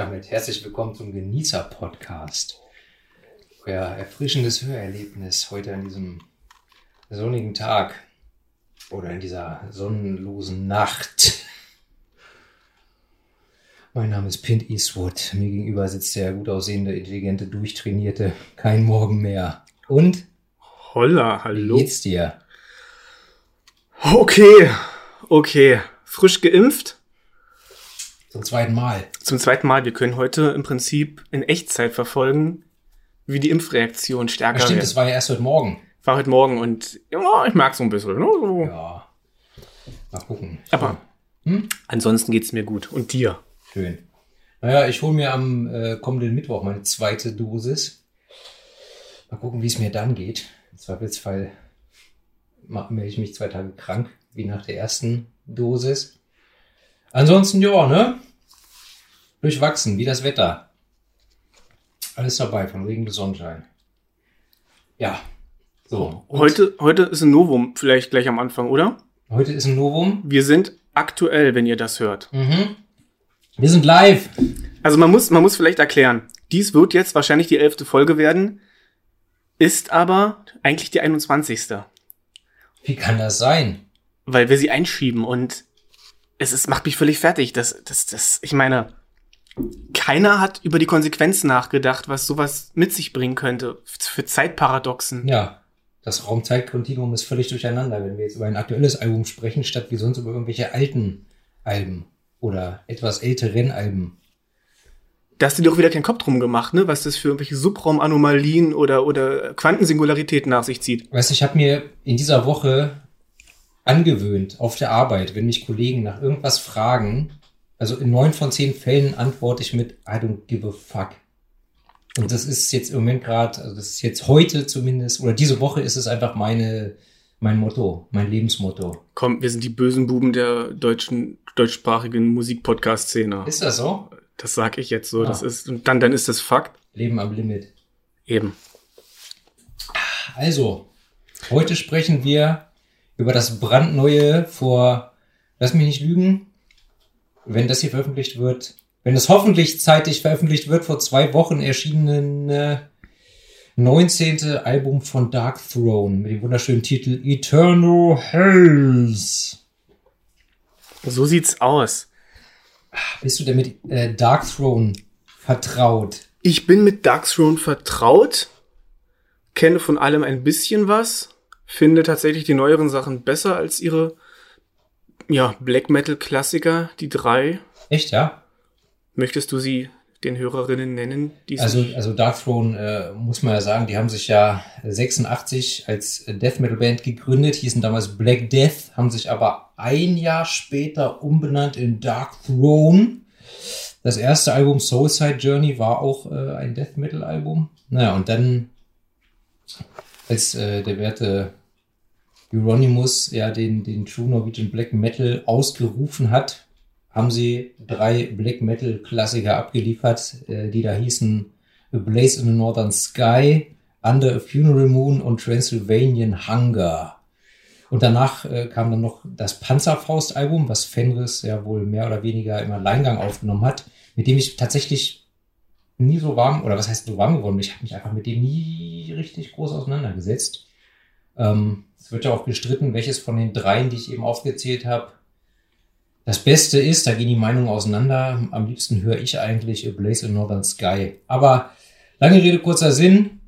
Damit herzlich willkommen zum Genießer-Podcast. Euer erfrischendes Hörerlebnis heute an diesem sonnigen Tag oder in dieser sonnenlosen Nacht. Mein Name ist Pint Eastwood. Mir gegenüber sitzt der gut aussehende, intelligente, durchtrainierte Kein Morgen mehr. Und? Holla, hallo. Wie geht's dir? Okay, okay. Frisch geimpft? Zum zweiten Mal. Zum zweiten Mal. Wir können heute im Prinzip in Echtzeit verfolgen, wie die Impfreaktion stärker Ja, stimmt, wird. das war ja erst heute Morgen. War heute Morgen und ja, ich mag so ein bisschen. Ne? So. Ja. Mal gucken. Aber Hm? ansonsten geht's mir gut. Und dir? Schön. Naja, ich hole mir am äh, kommenden Mittwoch meine zweite Dosis. Mal gucken, wie es mir dann geht. Im Zweifelsfall melde ich mich zwei Tage krank, wie nach der ersten Dosis. Ansonsten, ja, ne? Durchwachsen, wie das Wetter. Alles dabei, von Regen bis Sonnenschein. Ja. So. Heute, heute ist ein Novum, vielleicht gleich am Anfang, oder? Heute ist ein Novum. Wir sind aktuell, wenn ihr das hört. Mhm. Wir sind live. Also man muss, man muss vielleicht erklären, dies wird jetzt wahrscheinlich die elfte Folge werden, ist aber eigentlich die 21. Wie kann das sein? weil wir sie einschieben und es ist, macht mich völlig fertig. Das, das, das, ich meine, keiner hat über die Konsequenzen nachgedacht, was sowas mit sich bringen könnte für Zeitparadoxen. Ja, das Raumzeitkontinuum ist völlig durcheinander, wenn wir jetzt über ein aktuelles Album sprechen, statt wie sonst über irgendwelche alten Alben oder etwas älteren Alben. Da hast du dir doch wieder keinen Kopf drum gemacht, ne? Was das für irgendwelche Subraumanomalien oder, oder Quantensingularitäten nach sich zieht. Weißt du, ich habe mir in dieser Woche angewöhnt auf der Arbeit, wenn mich Kollegen nach irgendwas fragen, also in neun von zehn Fällen antworte ich mit I don't give a fuck. Und das ist jetzt im Moment gerade, also das ist jetzt heute zumindest, oder diese Woche ist es einfach meine, mein Motto, mein Lebensmotto. Komm, wir sind die bösen Buben der deutschen, deutschsprachigen Musikpodcast-Szene. Ist das so? Das sag ich jetzt so. Ah. Das ist, und dann, dann ist das Fakt. Leben am Limit. Eben. Also, heute sprechen wir über das brandneue vor, lass mich nicht lügen, wenn das hier veröffentlicht wird, wenn es hoffentlich zeitig veröffentlicht wird, vor zwei Wochen erschienene 19. Album von Dark Throne mit dem wunderschönen Titel Eternal Hells. So sieht's aus. Bist du denn mit äh, Dark Throne vertraut? Ich bin mit Darkthrone vertraut, kenne von allem ein bisschen was, finde tatsächlich die neueren Sachen besser als ihre ja, Black Metal Klassiker, die drei. Echt, ja? Möchtest du sie den Hörerinnen nennen? Also, also Dark Throne, äh, muss man ja sagen, die haben sich ja 86 als Death Metal Band gegründet, hießen damals Black Death, haben sich aber ein Jahr später umbenannt in Dark Throne. Das erste Album Soulside Journey war auch äh, ein Death Metal Album. Naja, und dann, als äh, der werte Euronymous ja den, den True Norwegian Black Metal ausgerufen hat, haben sie drei Black Metal Klassiker abgeliefert, äh, die da hießen A Blaze in the Northern Sky, Under a Funeral Moon und Transylvanian Hunger. Und danach äh, kam dann noch das Panzerfaust-Album, was Fenris ja wohl mehr oder weniger im Alleingang aufgenommen hat, mit dem ich tatsächlich nie so warm, oder was heißt so warm geworden bin, ich habe mich einfach mit dem nie richtig groß auseinandergesetzt. Ähm, es wird ja auch gestritten, welches von den dreien, die ich eben aufgezählt habe, das Beste ist, da gehen die Meinungen auseinander. Am liebsten höre ich eigentlich A Blaze in Northern Sky. Aber lange Rede, kurzer Sinn.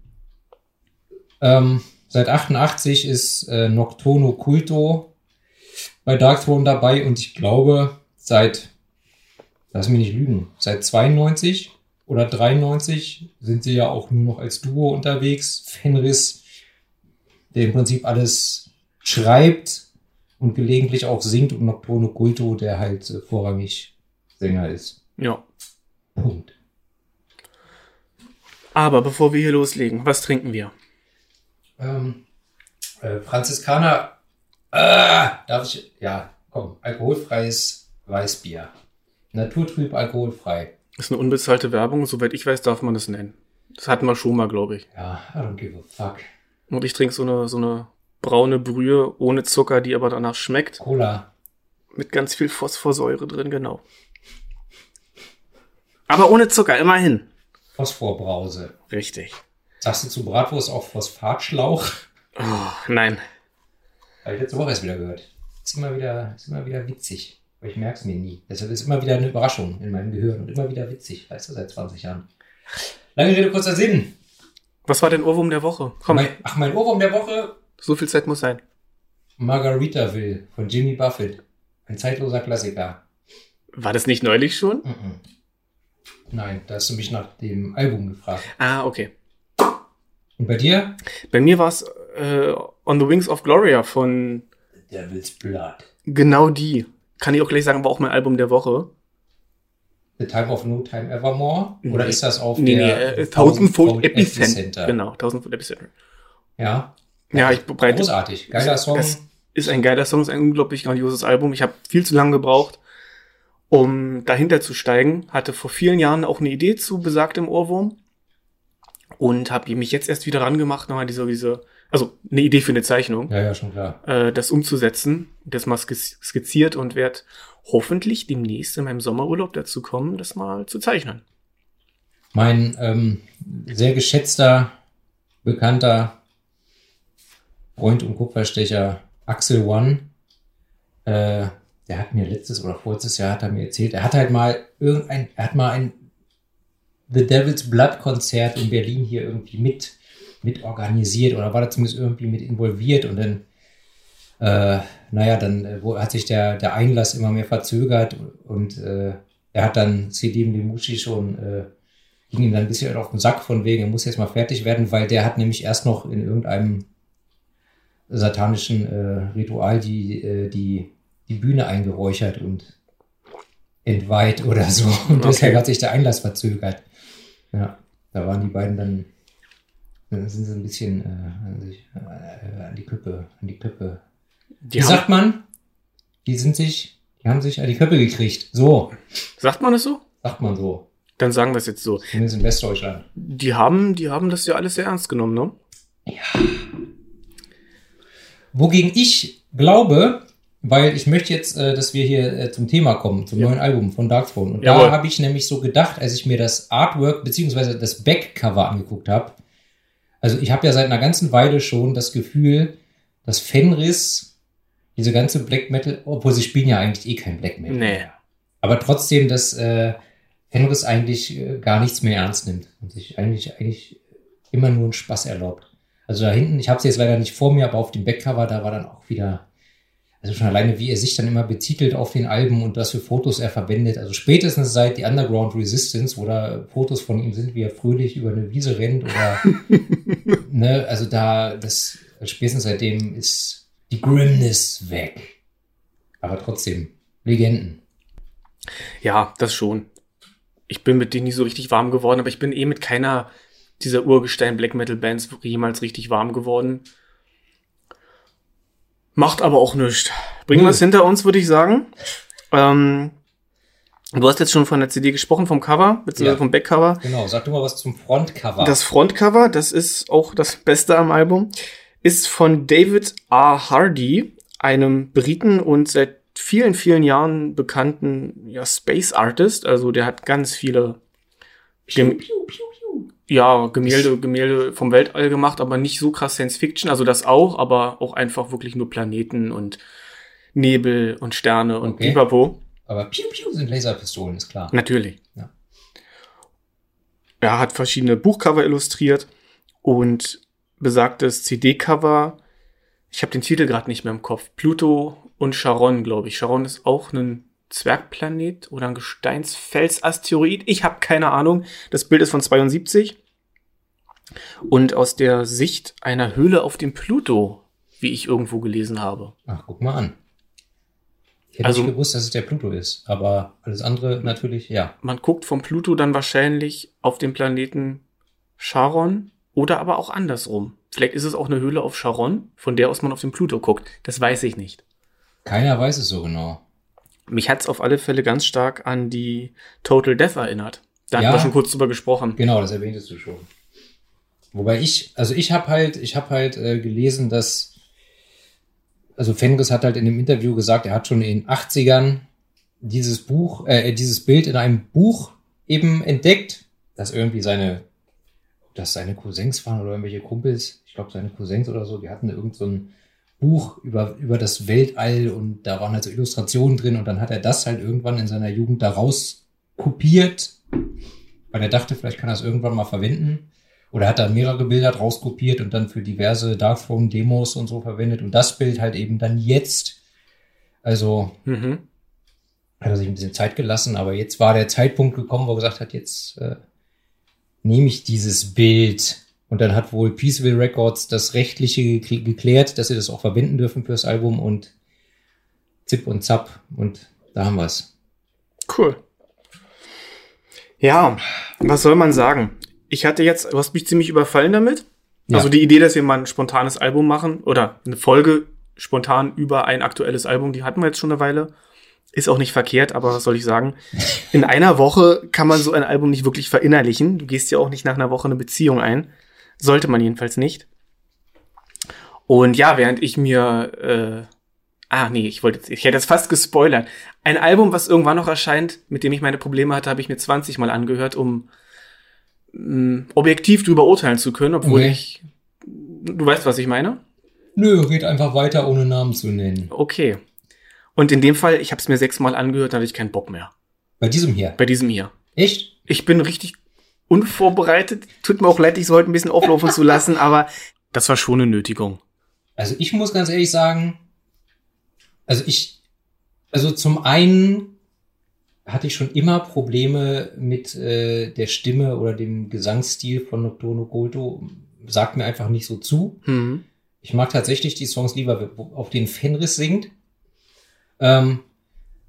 Ähm, seit 88 ist äh, Nocturno Culto bei Dark Throne dabei und ich glaube, seit, lass mich nicht lügen, seit 92 oder 93 sind sie ja auch nur noch als Duo unterwegs. Fenris, der im Prinzip alles schreibt und gelegentlich auch singt und Nocturno Culto, der halt äh, vorrangig Sänger ist. ja. Punkt. Aber bevor wir hier loslegen, was trinken wir? Ähm, äh, Franziskaner, ah, darf ich, ja, komm, alkoholfreies Weißbier. Naturtrüb, alkoholfrei. Ist eine unbezahlte Werbung, soweit ich weiß, darf man das nennen. Das hatten wir schon mal, glaube ich. Ja, I don't give a fuck. Und ich trinke so eine, so eine braune Brühe ohne Zucker, die aber danach schmeckt. Cola. Mit ganz viel Phosphorsäure drin, genau. Aber ohne Zucker, immerhin. Phosphorbrause. Richtig. Sagst du zu Bratwurst auch Phosphatschlauch? Oh, nein. Habe ich letzte Woche erst wieder gehört. Ist immer wieder, ist immer wieder witzig. Aber ich merke es mir nie. Deshalb ist immer wieder eine Überraschung in meinem Gehirn und immer wieder witzig. Weißt du, seit 20 Jahren. Lange Rede, kurzer Sinn. Was war dein Ohrwurm der Woche? Komm, Mein, ach, mein Ohrwurm der Woche. so viel Zeit muss sein. Margaritaville von Jimmy Buffett. Ein zeitloser Klassiker. War das nicht neulich schon? Mhm. Nein, da hast du mich nach dem Album gefragt. Ah, okay. Und bei dir? Bei mir war es äh, On the Wings of Gloria von Devil's Blood. genau die. Kann ich auch gleich sagen, war auch mein Album der Woche. The Time of No Time Evermore? Oder Nee. ist das auf Nee, nee, der äh, Thousandfold Epicenter? Epicenter. Genau, Thousandfold Epicenter. Ja. Ja, ich bereite. Großartig. Geiler Song. Es ist ein geiler Song, ist ein unglaublich grandioses Album. Ich habe viel zu lange gebraucht, um dahinter zu steigen. Hatte vor vielen Jahren auch eine Idee zu besagtem Ohrwurm und habe mich jetzt erst wieder rangemacht, nochmal diese, diese, also eine Idee für eine Zeichnung, Ja, ja, schon klar. äh, das umzusetzen. Das mal skiz- skizziert und werde hoffentlich demnächst in meinem Sommerurlaub dazu kommen, das mal zu zeichnen. Mein ähm, sehr geschätzter, bekannter Freund und Kupferstecher Axel One, äh, der hat mir letztes oder vorletztes Jahr hat er mir erzählt, er hat halt mal irgendein, er hat mal ein The Devil's Blood Konzert in Berlin hier irgendwie mit, mit organisiert oder war da zumindest irgendwie mit involviert und dann, äh, naja, dann äh, wo, hat sich der, der Einlass immer mehr verzögert und äh, er hat dann Selim Limushi schon, äh, ging ihm dann ein bisschen auf den Sack von wegen, er muss jetzt mal fertig werden, weil der hat nämlich erst noch in irgendeinem satanischen äh, Ritual die, äh, die, die Bühne eingeräuchert und entweiht oder so. Und Okay. deshalb hat sich der Einlass verzögert. Ja, da waren die beiden dann, dann sind sie ein bisschen äh, an, sich, äh, an die Köppe, an die Köppe. Die Wie sagt man? Die sind sich, die haben sich an die Köppe gekriegt. So, sagt man das so? sagt man so. Dann sagen wir es jetzt so. Zumindest in Westdeutschland. Die haben, die haben das ja alles sehr ernst genommen, ne? Wogegen ich glaube, weil ich möchte jetzt, äh, dass wir hier äh, zum Thema kommen, zum Ja. neuen Album von Darkthrone. Und Jawohl. da habe ich nämlich so gedacht, als ich mir das Artwork beziehungsweise das Backcover angeguckt habe. Also ich habe ja seit einer ganzen Weile schon das Gefühl, dass Fenris diese ganze Black Metal, obwohl sie spielen ja eigentlich eh kein Black Metal. Nee. Aber trotzdem, dass äh, Fenris eigentlich äh, gar nichts mehr ernst nimmt und sich eigentlich, eigentlich immer nur einen Spaß erlaubt. Also da hinten, ich habe es jetzt leider nicht vor mir, aber auf dem Backcover, da war dann auch wieder, also schon alleine, wie er sich dann immer betitelt auf den Alben und was für Fotos er verwendet. Also spätestens seit die Underground Resistance, wo da Fotos von ihm sind, wie er fröhlich über eine Wiese rennt oder, ne, also da, das, spätestens seitdem ist die Grimness weg. Aber trotzdem, Legenden. Ja, das schon. Ich bin mit denen nicht so richtig warm geworden, aber ich bin eh mit keiner dieser Urgestein Black Metal Bands jemals richtig warm geworden. Macht aber auch nichts. Bringen wir es hinter uns, würde ich sagen. Ähm, du hast jetzt schon von der CD gesprochen, vom Cover, beziehungsweise Ja. vom Backcover. Genau, sag du mal was zum Frontcover. Das Frontcover, das ist auch das Beste am Album, ist von David R. Hardy, einem Briten und seit vielen, vielen Jahren bekannten ja, Space Artist. Also der hat ganz viele Gem ja, Gemälde, Gemälde vom Weltall gemacht, aber nicht so krass Science Fiction. Also das auch, aber auch einfach wirklich nur Planeten und Nebel und Sterne und Okay. Pipapo. Aber Piu Piu sind Laserpistolen, ist klar. Natürlich. Ja. Er hat verschiedene Buchcover illustriert und besagtes CD-Cover. Ich habe den Titel gerade nicht mehr im Kopf. Pluto und Charon, glaube ich. Charon ist auch ein Zwergplanet oder ein Gesteinsfelsasteroid. Ich habe keine Ahnung. Das Bild ist von 72 und aus der Sicht einer Höhle auf dem Pluto, wie ich irgendwo gelesen habe. Ach, guck mal an. Ich hätte Also- nicht gewusst, dass es der Pluto ist, aber alles andere natürlich, ja. Man guckt vom Pluto dann wahrscheinlich auf den Planeten Charon oder aber auch andersrum. Vielleicht ist es auch eine Höhle auf Charon, von der aus man auf den Pluto guckt. Das weiß ich nicht. Keiner weiß es so genau. Mich hat's auf alle Fälle ganz stark an die Total Death erinnert. Da Ja. hatten wir schon kurz drüber gesprochen. Genau, das erwähntest du schon. Wobei ich, also ich habe halt, ich habe halt äh, gelesen, dass, also Fenris hat halt in dem Interview gesagt, er hat schon in den 80ern dieses Buch, äh, dieses Bild in einem Buch eben entdeckt, dass irgendwie seine, dass seine Cousins waren oder irgendwelche Kumpels, ich glaube seine Cousins oder so, die hatten irgend so ein Buch über, über das Weltall und da waren halt so Illustrationen drin und dann hat er das halt irgendwann in seiner Jugend daraus kopiert, weil er dachte, vielleicht kann er es irgendwann mal verwenden. Oder hat er mehrere Bilder draus kopiert und dann für diverse Darkthrone-Demos und so verwendet und das Bild halt eben dann jetzt. Also Mhm. hat er sich ein bisschen Zeit gelassen, aber jetzt war der Zeitpunkt gekommen, wo er gesagt hat, jetzt äh, nehme ich dieses Bild. Und dann hat wohl Peaceville Records das Rechtliche gekl- geklärt, dass sie das auch verwenden dürfen fürs Album und Zip und Zap und da haben wir's. Cool. Ja, was soll man sagen? Ich hatte jetzt, du hast mich ziemlich überfallen damit. Ja. Also die Idee, dass wir mal ein spontanes Album machen oder eine Folge spontan über ein aktuelles Album, die hatten wir jetzt schon eine Weile. Ist auch nicht verkehrt, aber was soll ich sagen? In einer Woche kann man so ein Album nicht wirklich verinnerlichen. Du gehst ja auch nicht nach einer Woche eine Beziehung ein. Sollte man jedenfalls nicht. Und ja, während ich mir, äh, ah nee, ich wollte, ich hätte jetzt fast gespoilert. Ein Album, was irgendwann noch erscheint, mit dem ich meine Probleme hatte, habe ich mir 20 Mal angehört, um mh, objektiv drüber urteilen zu können, obwohl Okay. ich, du weißt, was ich meine? Nö, red einfach weiter, ohne Namen zu nennen. Okay. Und in dem Fall, ich habe es mir sechsmal angehört, da hatte ich keinen Bock mehr. Bei diesem hier. Bei diesem hier. Echt? Ich bin richtig unvorbereitet. Tut mir auch leid, dich so heute ein bisschen auflaufen zu lassen, aber das war schon eine Nötigung. Also ich muss ganz ehrlich sagen, also ich, also zum einen hatte ich schon immer Probleme mit äh, der Stimme oder dem Gesangsstil von Nocturno Culto. Sagt mir einfach nicht so zu. Hm. Ich mag tatsächlich die Songs lieber, auf denen Fenris singt. Ähm,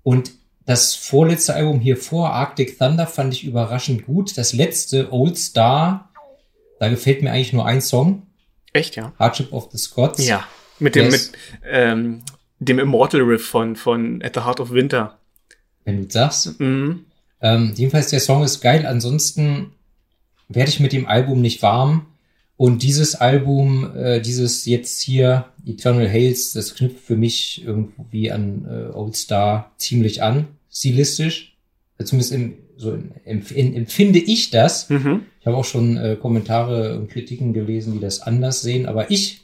und das vorletzte Album hier vor, Arctic Thunder, fand ich überraschend gut. Das letzte, Old Star, da gefällt mir eigentlich nur ein Song, Echt, ja? Hardship of the Scots. Ja. Mit dem, Yes. mit, ähm, dem Immortal Riff von, von At the Heart of Winter. Wenn du sagst. Mhm. Ähm, jedenfalls, der Song ist geil. Ansonsten werde ich mit dem Album nicht warm. Und dieses Album, äh, dieses jetzt hier, Eternal Hails, das knüpft für mich irgendwie an äh, Old Star ziemlich an, stilistisch. Äh, Zumindest im, so in, empfinde ich das. Mhm. Ich habe auch schon äh, Kommentare und Kritiken gelesen, die das anders sehen. Aber ich,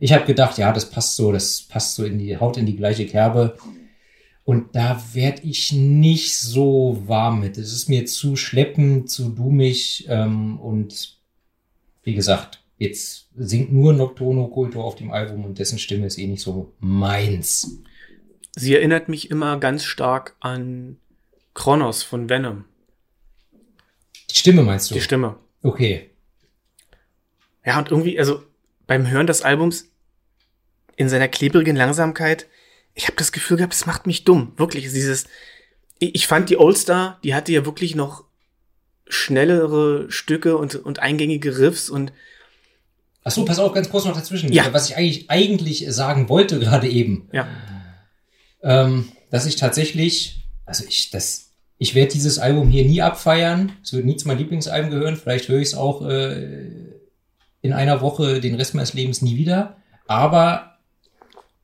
ich habe gedacht, ja, das passt so, das passt so in die Haut in die gleiche Kerbe. Und da werd ich nicht so warm mit. Es ist mir zu schleppend, zu dummig. Ähm, und wie gesagt, jetzt singt nur Nocturno Culto auf dem Album und dessen Stimme ist eh nicht so meins. Sie erinnert mich immer ganz stark an Kronos von Venom. Die Stimme meinst du? Die Stimme. Okay. Ja, und irgendwie, also beim Hören des Albums in seiner klebrigen Langsamkeit, ich habe das Gefühl gehabt, es macht mich dumm. Wirklich, dieses. Ich fand die Oldstar, die hatte ja wirklich noch schnellere Stücke und, und eingängige Riffs und Ach so, pass auf, ganz kurz noch dazwischen. Ja. Was ich eigentlich, eigentlich sagen wollte gerade eben. ja. ähm, dass ich tatsächlich, also ich, das, ich werde dieses Album hier nie abfeiern. Es wird nie zu meinem Lieblingsalbum gehören. Vielleicht höre ich es auch äh, in einer Woche den Rest meines Lebens nie wieder. Aber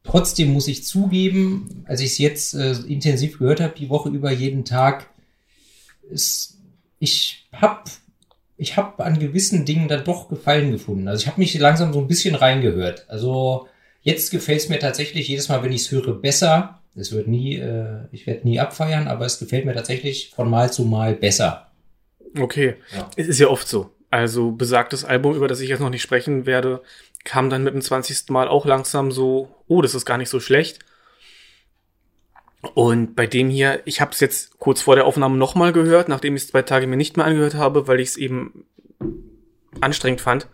trotzdem muss ich zugeben, als ich es jetzt äh, intensiv gehört habe, die Woche über jeden Tag, ist, ich habe ich hab an gewissen Dingen dann doch Gefallen gefunden. Also ich habe mich langsam so ein bisschen reingehört. Also Jetzt gefällt es mir tatsächlich jedes Mal, wenn ich es höre, besser. Es wird nie, äh, ich werde nie abfeiern, aber es gefällt mir tatsächlich von Mal zu Mal besser. Okay. Ja. Es ist ja oft so. Also besagtes Album, über das ich jetzt noch nicht sprechen werde, kam dann mit dem 20. Mal auch langsam so, oh, das ist gar nicht so schlecht. Und bei dem hier, ich habe es jetzt kurz vor der Aufnahme nochmal gehört, nachdem ich es zwei Tage mir nicht mehr angehört habe, weil ich es eben anstrengend fand.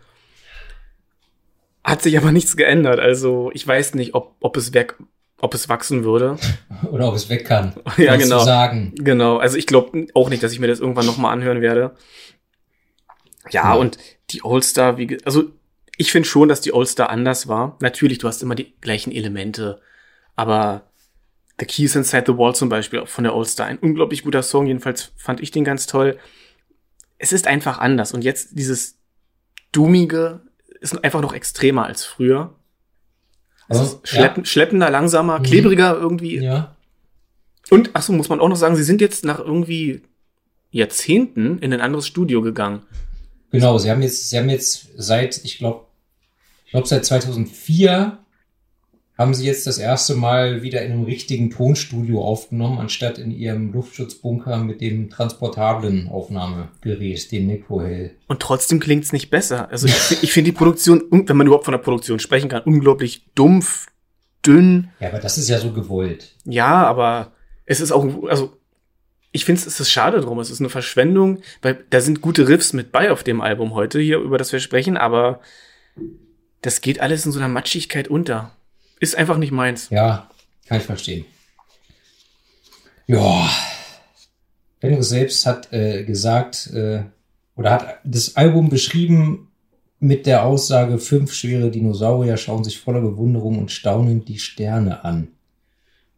Hat sich aber nichts geändert. Also ich weiß nicht, ob, ob es weg, ob es wachsen würde. Oder ob es weg kann. Ja, genau. sagen. Genau, also ich glaube auch nicht, dass ich mir das irgendwann nochmal anhören werde. Ja, Ja. und die All-Star, wie, also ich finde schon, dass die All-Star anders war. Natürlich, du hast immer die gleichen Elemente, aber The Keys Inside the Wall zum Beispiel von der All-Star, ein unglaublich guter Song, jedenfalls fand ich den ganz toll. Es ist einfach anders und jetzt dieses Doomige ist einfach noch extremer als früher. Es Aber, ist schleppen, schleppender, langsamer, Mhm. klebriger irgendwie. ja. Und, ach so, muss man auch noch sagen, sie sind jetzt nach irgendwie Jahrzehnten in ein anderes Studio gegangen. Genau, sie haben jetzt, sie haben jetzt seit, ich glaube, ich glaube seit 2004 haben sie jetzt das erste Mal wieder in einem richtigen Tonstudio aufgenommen, anstatt in ihrem Luftschutzbunker mit dem transportablen Aufnahmegerät, dem Necrohell. Und trotzdem klingt's nicht besser. Also ich, ich finde die Produktion, wenn man überhaupt von der Produktion sprechen kann, unglaublich dumpf, dünn. Ja, aber das ist ja so gewollt. Ja, aber es ist auch, also ich finde es ist schade drum. Es ist eine Verschwendung, weil da sind gute Riffs mit bei auf dem Album heute hier, über das wir sprechen, aber das geht alles in so einer Matschigkeit unter. Ist einfach nicht meins. Ja, kann ich verstehen. Ja. Fenris selbst hat äh, gesagt, äh, oder hat das Album beschrieben mit der Aussage, fünf schwere Dinosaurier schauen sich voller Bewunderung und staunend die Sterne an.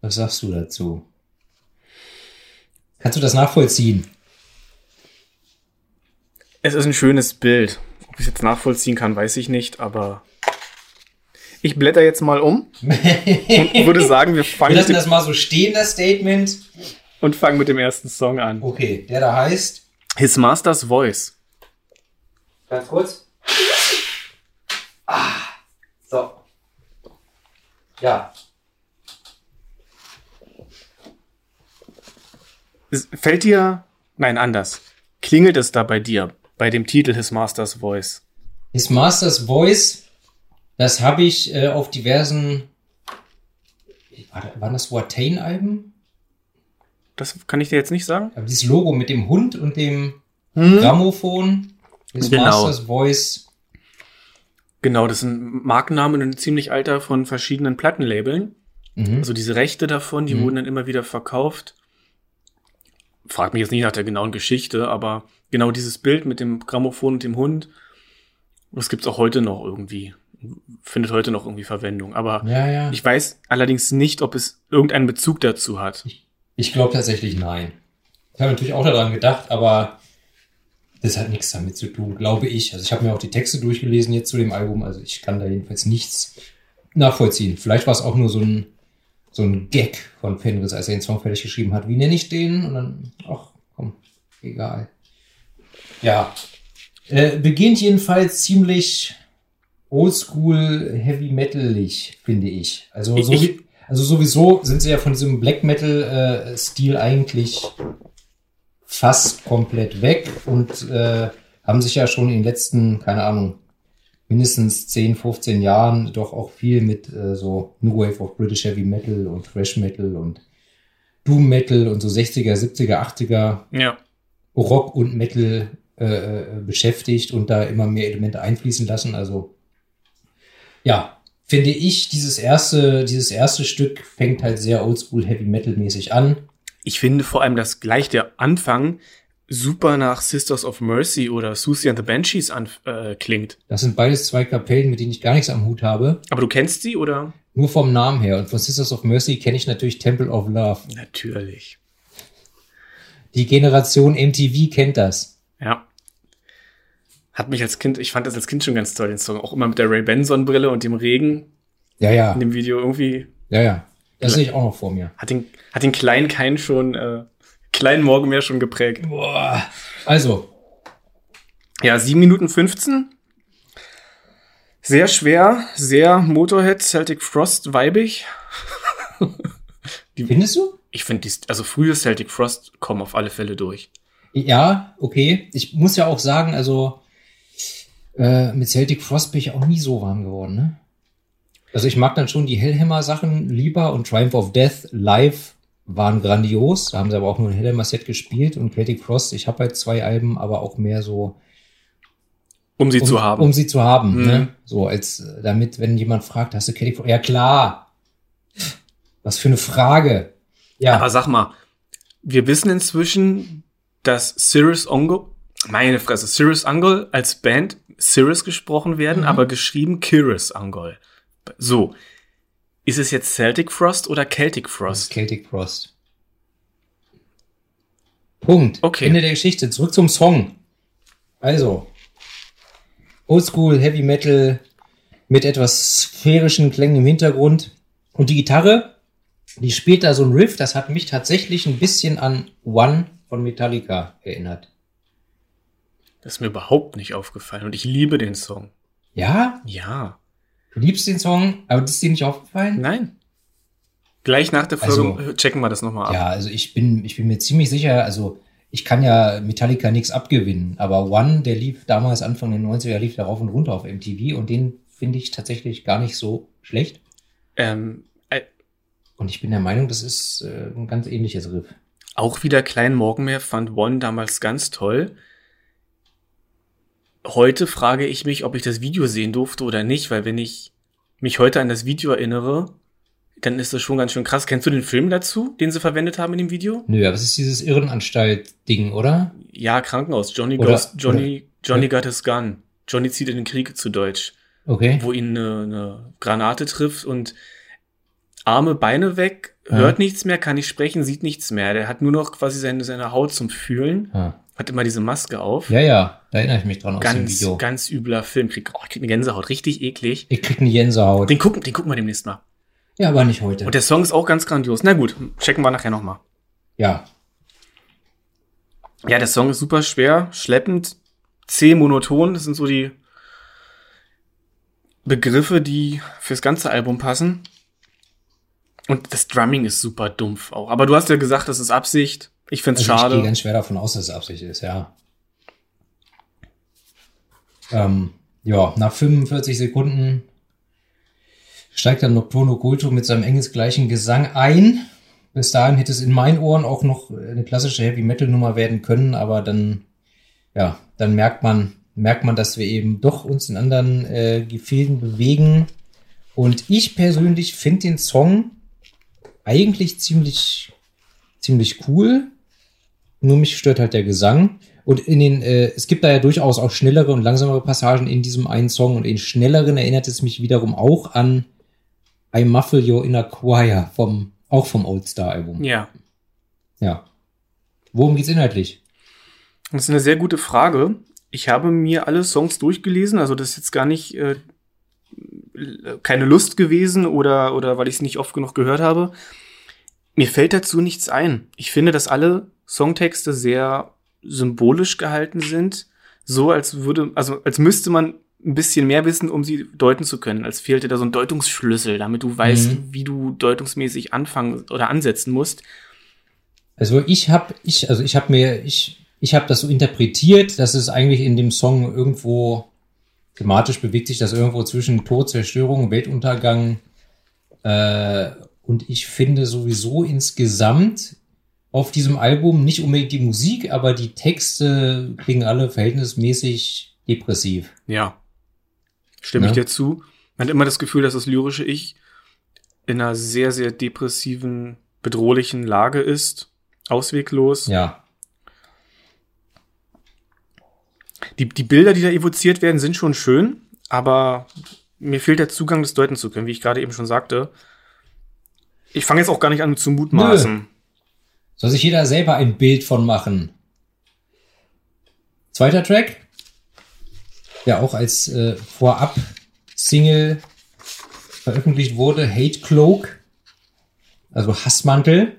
Was sagst du dazu? Kannst du das nachvollziehen? Es ist ein schönes Bild. Ob ich es jetzt nachvollziehen kann, weiß ich nicht, aber ich blätter jetzt mal um und würde sagen, wir fangen Wir lassen das mal so stehen, das Statement. und fangen mit dem ersten Song an. Okay, der da heißt. His Master's Voice. Ganz kurz. Ah, so. Ja. Es- Fällt dir, nein, anders. Klingelt es da bei dir, bei dem Titel His Master's Voice? His Master's Voice, das habe ich äh, auf diversen. War Waren das Watain-Alben? Das kann ich dir jetzt nicht sagen. Aber dieses Logo mit dem Hund und dem Hm? Grammophon. His Genau. Master's Voice. Genau, das sind Markennamen und ein ziemlich alter von verschiedenen Plattenlabeln. Mhm. Also diese Rechte davon, die Mhm. wurden dann immer wieder verkauft. Frag mich jetzt nicht nach der genauen Geschichte, aber genau dieses Bild mit dem Grammophon und dem Hund, das gibt's auch heute noch irgendwie. Findet heute noch irgendwie Verwendung. Aber Ja, ja. ich weiß allerdings nicht, ob es irgendeinen Bezug dazu hat. Ich glaube tatsächlich nein. Ich habe natürlich auch daran gedacht, aber das hat nichts damit zu tun, glaube ich. Also ich habe mir auch die Texte durchgelesen jetzt zu dem Album, also ich kann da jedenfalls nichts nachvollziehen. Vielleicht war es auch nur so ein, so ein Gag von Fenris, als er den Song fertig geschrieben hat. Wie nenne ich den? Und dann, ach, komm, egal. Ja. Äh, beginnt jedenfalls ziemlich oldschool heavy metalig, finde ich. Also so Ich- wie, also sowieso sind sie ja von diesem Black Metal äh, Stil eigentlich fast komplett weg und äh, haben sich ja schon in den letzten, keine Ahnung, mindestens 10, 15 Jahren doch auch viel mit äh, so New Wave of British Heavy Metal und Thrash Metal und Doom Metal und so 60er, 70er, 80er Ja. Rock und Metal äh, äh, beschäftigt und da immer mehr Elemente einfließen lassen. Also ja, finde ich, dieses erste, dieses erste Stück fängt halt sehr oldschool Heavy Metal mäßig an. Ich finde vor allem, dass gleich der Anfang super nach Sisters of Mercy oder Susie and the Banshees an, äh, klingt. Das sind beides zwei Kapellen, mit denen ich gar nichts am Hut habe. Aber du kennst sie oder? Nur vom Namen her. Und von Sisters of Mercy kenne ich natürlich Temple of Love. Natürlich. Die Generation MTV kennt das. Ja. Hat mich als Kind, ich fand das als Kind schon ganz toll, den Song. Auch immer mit der Ray Ben Sonnenbrille und dem Regen Ja, ja. in dem Video irgendwie. Ja, ja. Das sehe ich auch noch vor mir. Hat den, hat den kleinen Kein schon, äh, kleinen Morgenmeer schon geprägt. Boah. Also, Ja, 7 Minuten 15. Sehr schwer, sehr Motorhead, Celtic Frost weibig. findest du? Ich finde, also frühe Celtic Frost kommen auf alle Fälle durch. Ja, okay. Ich muss ja auch sagen, also äh, mit Celtic Frost bin ich auch nie so warm geworden, ne? Also ich mag dann schon die Hellhammer-Sachen lieber und Triumph of Death live waren grandios. Da haben sie aber auch nur ein Hellhammer-Set gespielt und Celtic Frost, ich habe halt zwei Alben, aber auch mehr so Um sie um, zu haben. Um sie zu haben, Mhm. ne? So als äh, damit, wenn jemand fragt, hast du Celtic Frost? Ja klar. Was für eine Frage. Ja. Aber sag mal, wir wissen inzwischen, dass Cirrus Ongol, meine Fresse, Cirrus Ongol als Band Cirrus gesprochen werden, Mhm. aber geschrieben Cirrus Ongol. So. Ist es jetzt Celtic Frost oder Celtic Frost? Celtic Frost. Punkt. Okay. Ende der Geschichte. Zurück zum Song. Also. Oldschool Heavy Metal mit etwas sphärischen Klängen im Hintergrund. Und die Gitarre, die spielt da so ein Riff, das hat mich tatsächlich ein bisschen an One von Metallica erinnert. Das ist mir überhaupt nicht aufgefallen und ich liebe den Song. Ja? Ja. Du liebst den Song, aber das ist dir nicht aufgefallen? Nein. Gleich nach der Also- Folge checken wir das nochmal ab. Ja, also ich bin, ich bin mir ziemlich sicher, also ich kann ja Metallica nichts abgewinnen, aber One, der lief damals Anfang der 90er, lief da rauf und runter auf MTV und den finde ich tatsächlich gar nicht so schlecht. Ähm, äh, Und ich bin der Meinung, das ist äh, ein ganz ähnliches Riff. auch wieder Klein Morgenmeer fand One damals ganz toll. Heute frage ich mich, ob ich das Video sehen durfte oder nicht, weil wenn ich mich heute an das Video erinnere, dann ist das schon ganz schön krass. Kennst du den Film dazu, den sie verwendet haben in dem Video? Nö, aber es ist dieses Irrenanstalt-Ding, oder? Ja, Krankenhaus. Johnny Oder- goes, Johnny, Johnny got his gun. Johnny zieht in den Krieg zu Deutsch. Okay. wo ihn eine, eine Granate trifft und Arme, Beine weg, hört nichts mehr, kann nicht sprechen, sieht nichts mehr. Der hat nur noch quasi seine, seine Haut zum Fühlen, Ah. Hat immer diese Maske auf. Ja, ja, da erinnere ich mich dran aus dem ganz, Video. ganz übler Film. Krieg, oh, ich krieg eine Gänsehaut, richtig eklig. Ich krieg eine Gänsehaut. Den gucken, den gucken wir demnächst mal. Ja, aber nicht heute. Und der Song ist auch ganz grandios. Na gut, checken wir nachher nochmal. ja, Ja, der Song ist super schwer, schleppend, zäh, monoton. Das sind so die Begriffe, die fürs ganze Album passen. Und das Drumming ist super dumpf auch. Aber du hast ja gesagt, das ist Absicht. Ich find's also ich gehe schade. ganz schwer davon aus, dass es Absicht ist, ja. Ähm, ja, nach 45 Sekunden steigt dann Nocturno Culto mit seinem engelsgleichen Gesang ein. Bis dahin hätte es in meinen Ohren auch noch eine klassische Heavy Metal Nummer werden können, aber dann, ja, dann merkt man, merkt man, dass wir eben doch uns in anderen äh, Gefilden bewegen. Und ich persönlich finde den Song eigentlich ziemlich, ziemlich cool. Nur mich stört halt der Gesang. Und in den, äh, es gibt da ja durchaus auch schnellere und langsamere Passagen in diesem einen Song. Und in schnelleren erinnert es mich wiederum auch an I Muffle Your Inner Choir vom, auch vom Old Star Album. Ja. Ja. Worum geht's inhaltlich? Das ist eine sehr gute Frage. Ich habe mir alle Songs durchgelesen, also das ist jetzt gar nicht äh, keine Lust gewesen oder, oder weil ich es nicht oft genug gehört habe. Mir fällt dazu nichts ein. Ich finde, dass alle Songtexte sehr symbolisch gehalten sind, so als würde, also als müsste man ein bisschen mehr wissen, um sie deuten zu können, als fehlte da so ein Deutungsschlüssel, damit du weißt, Mhm. wie du deutungsmäßig anfangen oder ansetzen musst. Also ich habe, ich, also ich habe mir, ich, ich habe das so interpretiert, dass es eigentlich in dem Song irgendwo thematisch bewegt sich das irgendwo zwischen Tod, Zerstörung, Weltuntergang. Äh, und ich finde sowieso insgesamt auf diesem Album nicht unbedingt die Musik, aber die Texte klingen alle verhältnismäßig depressiv. Ja. Stimme Ja. ich dir zu. Man hat immer das Gefühl, dass das lyrische Ich in einer sehr, sehr depressiven, bedrohlichen Lage ist. Ausweglos. Ja, Die, die Bilder, die da evoziert werden, sind schon schön, aber mir fehlt der Zugang, das deuten zu können, wie ich gerade eben schon sagte. Ich fange jetzt auch gar nicht an zu mutmaßen. soll sich jeder selber ein Bild von machen. Zweiter Track, der auch als äh, Vorab-Single veröffentlicht wurde, Hate Cloak, also Hassmantel.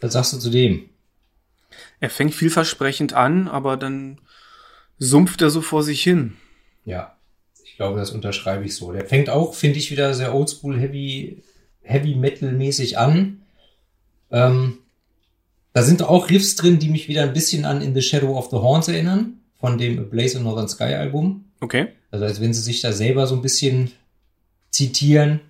Was sagst du zu dem? Er fängt vielversprechend an, aber dann sumpft er so vor sich hin. Ja, ich glaube, das unterschreibe ich so. Der fängt auch, finde ich, wieder sehr oldschool, heavy, heavy metal-mäßig an. Ähm, da sind auch Riffs drin, die mich wieder ein bisschen an In the Shadow of the Horns erinnern, von dem A Blaze in Northern Sky Album. Okay. Also als wenn sie sich da selber so ein bisschen zitieren.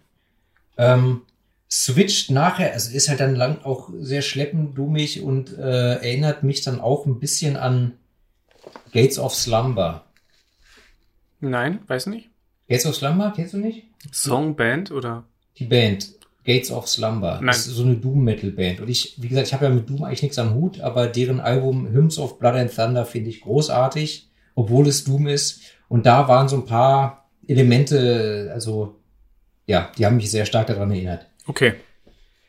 Ähm, switcht nachher, also ist halt dann lang auch sehr schleppend, dummig und äh, erinnert mich dann auch ein bisschen an Gates of Slumber. Nein, weiß nicht. Gates of Slumber, kennst du nicht? Songband oder? Die Band. Gates of Slumber. Nein. Das ist so eine Doom-Metal-Band. Und ich, wie gesagt, ich habe ja mit Doom eigentlich nichts am Hut, aber deren Album Hymns of Blood and Thunder finde ich großartig, obwohl es Doom ist. Und da waren so ein paar Elemente, also, ja, die haben mich sehr stark daran erinnert. Okay.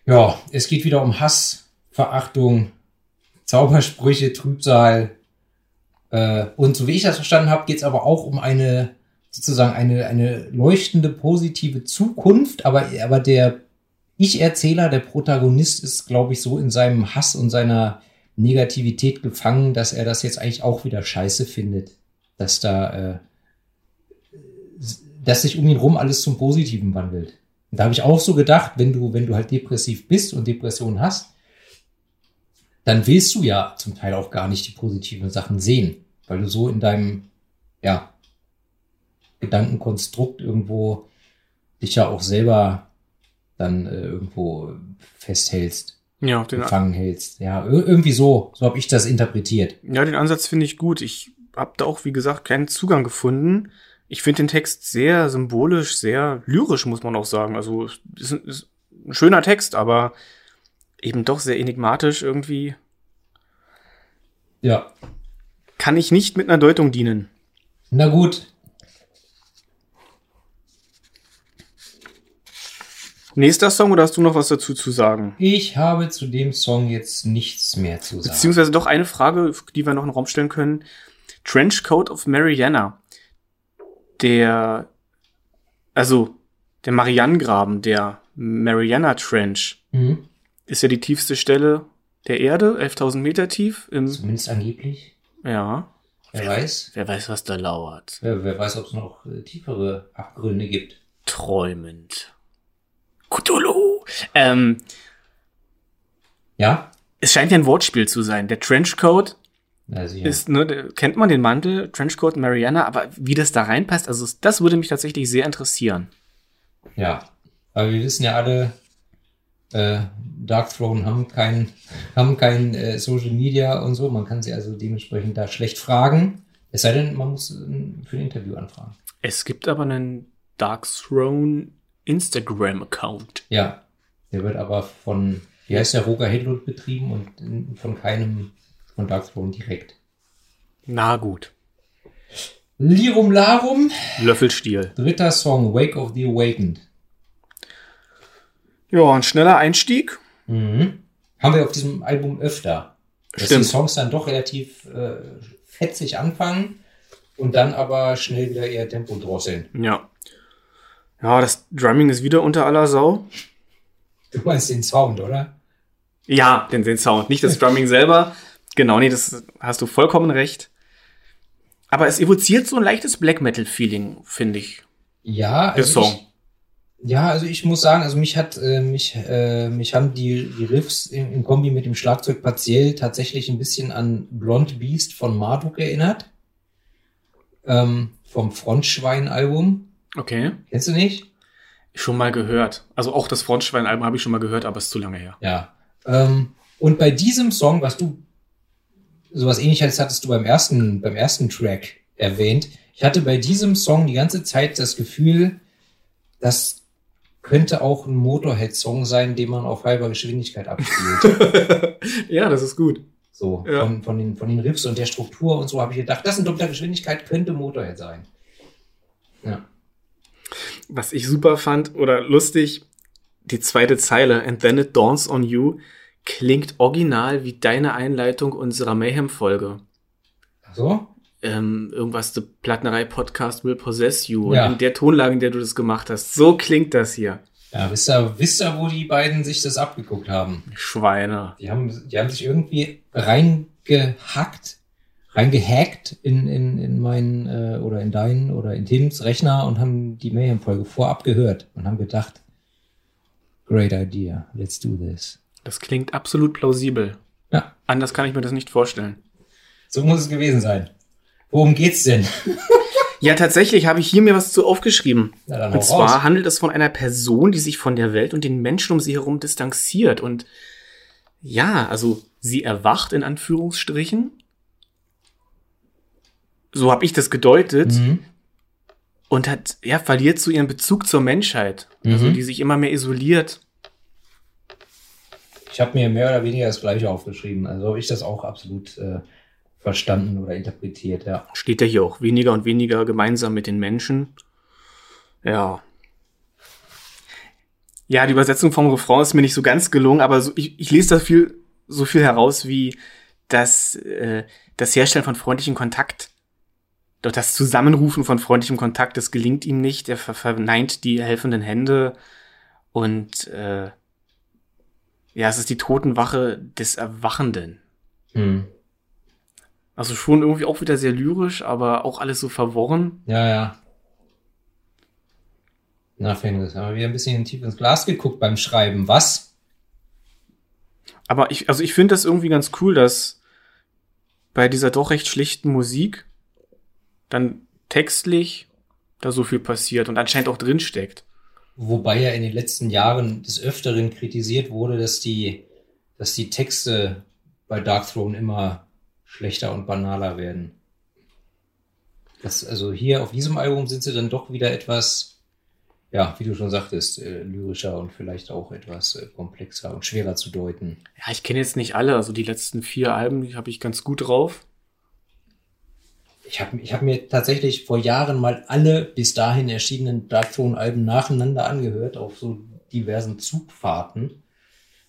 Ja, es geht wieder um Hass, Verachtung, Zaubersprüche, Trübsal. Äh, und so wie ich das verstanden habe, geht es aber auch um eine sozusagen eine, eine leuchtende, positive Zukunft. Aber, aber der Ich-Erzähler, der Protagonist ist, glaube ich, so in seinem Hass und seiner Negativität gefangen, dass er das jetzt eigentlich auch wieder scheiße findet. Dass da, äh, dass sich um ihn rum alles zum Positiven wandelt. Und da habe ich auch so gedacht, wenn du, wenn du halt depressiv bist und Depressionen hast, dann willst du ja zum Teil auch gar nicht die positiven Sachen sehen, weil du so in deinem, ja, Gedankenkonstrukt irgendwo dich ja auch selber dann äh, irgendwo festhältst. Ja, den, gefangen hältst. Ja, irgendwie so. So habe ich das interpretiert. ja, den Ansatz finde ich gut. Ich habe da auch, wie gesagt, keinen Zugang gefunden. Ich finde den Text sehr symbolisch, sehr lyrisch, muss man auch sagen. Also ist, ist ein schöner Text, aber eben doch sehr enigmatisch irgendwie. Ja. Kann ich nicht mit einer Deutung dienen. Na gut. Nächster Song oder hast du noch was dazu zu sagen? Ich habe zu dem Song jetzt nichts mehr zu sagen. Beziehungsweise doch eine Frage, die wir noch in den Raum stellen können. Trenchcoat of Mariana. Der, also, der Marianengraben, der Mariana Trench, Mhm. ist ja die tiefste Stelle der Erde, 11.000 Meter tief. Im, Zumindest angeblich. ja. Wer weiß. Wer weiß, was da lauert. Wer, wer weiß, ob es noch äh, tiefere Abgründe gibt. Träumend. Cthulhu. Ähm, Ja? es scheint ja ein Wortspiel zu sein. Der Trenchcoat Na sicher. ist, ne, kennt man den Mantel, Trenchcoat Mariana, aber wie das da reinpasst, also das würde mich tatsächlich sehr interessieren. Ja. Aber wir wissen ja alle, äh, Dark Throne haben kein, haben kein äh, Social Media und so. Man kann sie also dementsprechend da schlecht fragen. Es sei denn, man muss äh, für ein Interview anfragen. Es gibt aber einen Dark Throne Instagram-Account. Ja. Der wird aber von, wie heißt der, Roger Hedlund betrieben und von keinem von Dark Throne direkt. Na gut. Lirum Larum, Löffelstiel. dritter Song, Wake of the Awakened. Ja, ein schneller Einstieg. Mhm. Haben wir auf diesem Album öfter. Dass Stimmt. die Songs dann doch relativ äh, fetzig anfangen und dann aber schnell wieder eher Tempo drosseln. Ja. Ja, das Drumming ist wieder unter aller Sau. Du meinst den Sound, oder? Ja, den, den Sound, nicht das Drumming selber. Genau, nee, das hast du vollkommen recht. Aber es evoziert so ein leichtes Black Metal-Feeling, finde ich. Ja, Der also Song. Ich, ja, also ich muss sagen, also mich hat äh, mich äh, mich haben die die Riffs im, im Kombi mit dem Schlagzeug partiell tatsächlich ein bisschen an Blond Beast von Marduk erinnert. Ähm, vom Frontschwein-Album. Okay. Kennst du nicht? Schon mal gehört. Also auch das Frontschwein-Album habe ich schon mal gehört, aber ist zu lange her. Ja. Ähm, und bei diesem Song, was du sowas ähnliches hattest du beim ersten, beim ersten Track erwähnt. Ich hatte bei diesem Song die ganze Zeit das Gefühl, das könnte auch ein Motorhead-Song sein, den man auf halber Geschwindigkeit abspielt. ja, das ist gut. So, Ja. von, von, den, von den Riffs und der Struktur und so habe ich gedacht, das in doppelter Geschwindigkeit könnte Motorhead sein. Ja. Was ich super fand oder lustig, die zweite Zeile, and then it dawns on you, klingt original wie deine Einleitung unserer Mayhem-Folge. Ach so? Ähm, irgendwas, The Platnerei-Podcast will possess you. Und Ja. in der Tonlage, in der du das gemacht hast, so klingt das hier. Ja, wisst ihr, wisst ihr, wo die beiden sich das abgeguckt haben? Schweine. Die haben, die haben sich irgendwie reingehackt, reingehackt in, in, in meinen äh, oder in deinen oder in Tims Rechner und haben die Mayhem-Folge vorab gehört und haben gedacht, great idea, let's do this. Das klingt absolut plausibel. Ja, Anders kann ich mir das nicht vorstellen. so muss es gewesen sein. Worum geht's denn? Ja, tatsächlich habe ich hier mir was zu aufgeschrieben. Na, Und zwar raus. handelt es von einer Person, die sich von der Welt und den Menschen um sie herum distanziert. Und ja, also sie erwacht in Anführungsstrichen. So habe ich das gedeutet. Mhm. Und hat, ja, verliert so ihren Bezug zur Menschheit. Also Mhm. die sich immer mehr isoliert. Ich habe mir mehr oder weniger das gleiche aufgeschrieben. Also habe ich das auch absolut äh, verstanden oder interpretiert, ja. Steht ja hier auch weniger und weniger gemeinsam mit den Menschen. Ja. Ja, die Übersetzung vom Refrain ist mir nicht so ganz gelungen, aber so, ich, ich lese da viel, so viel heraus wie das, äh, das Herstellen von freundlichem Kontakt. Doch das Zusammenrufen von freundlichem Kontakt, das gelingt ihm nicht. Er ver verneint die helfenden Hände und äh, ja, es ist die Totenwache des Erwachenden. Hm. Also schon irgendwie auch wieder sehr lyrisch, aber auch alles so verworren. Ja, ja. Na, Fenris, haben wir wieder ein bisschen tief ins Glas geguckt beim Schreiben. Was? Aber ich, also ich finde das irgendwie ganz cool, dass bei dieser doch recht schlichten Musik dann textlich da so viel passiert und anscheinend auch drin steckt. Wobei ja in den letzten Jahren des Öfteren kritisiert wurde, dass die, dass die Texte bei Dark Throne immer schlechter und banaler werden. Das, also hier auf diesem Album sind sie dann doch wieder etwas, ja, wie du schon sagtest, äh, lyrischer und vielleicht auch etwas äh, komplexer und schwerer zu deuten. Ja, ich kenne jetzt nicht alle, also die letzten vier Alben, habe ich ganz gut drauf. Ich habe ich hab mir tatsächlich vor Jahren mal alle bis dahin erschienenen Dark Throne Alben nacheinander angehört, auf so diversen Zugfahrten.